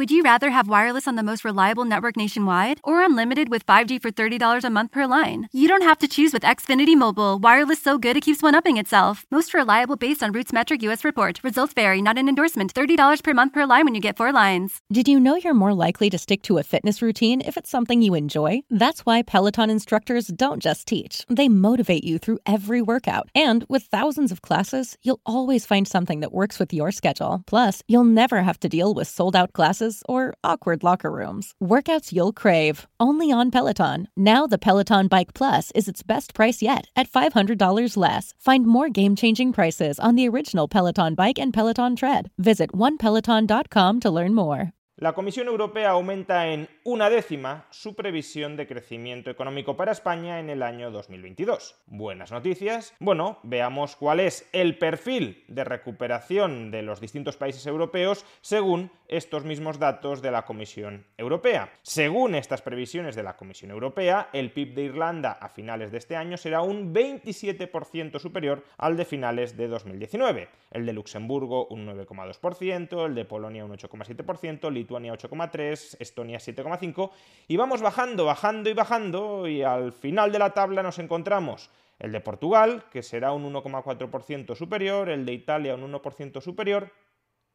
Would you rather have wireless on the most reliable network nationwide or unlimited with 5G for $30 a month per line? You don't have to choose with Xfinity Mobile. Wireless so good it keeps one upping itself. Most reliable based on RootMetrics US report. Results vary, not an endorsement. $30 per month per line when you get four lines. Did you know you're more likely to stick to a fitness routine if it's something you enjoy? That's why Peloton instructors don't just teach, they motivate you through every workout. And with thousands of classes, you'll always find something that works with your schedule. Plus, you'll never have to deal with sold out classes or awkward locker rooms. Workouts you'll crave, only on Peloton. Now the Peloton Bike Plus is its best price yet at $500 less. Find more game changing prices on the original Peloton Bike and Peloton Tread. Visit onepeloton.com to learn more. La Comisión Europea aumenta en una décima su previsión de crecimiento económico para España en el año 2022. Buenas noticias. Bueno, veamos cuál es el perfil de recuperación de los distintos países europeos según estos mismos datos de la Comisión Europea. Según estas previsiones de la Comisión Europea, el PIB de Irlanda a finales de este año será un 27% superior al de finales de 2019. El de Luxemburgo un 9,2%, el de Polonia un 8,7%, Lituania 8,3%, Estonia 7,5% y vamos bajando, bajando y bajando y al final de la tabla nos encontramos el de Portugal, que será un 1,4% superior, el de Italia un 1% superior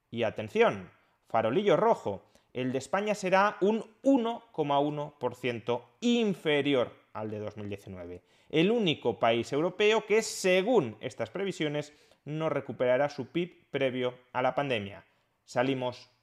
y atención, farolillo rojo, el de España será un 1,1% inferior al de 2019. El único país europeo que, según estas previsiones, no recuperará su PIB previo a la pandemia. Salimos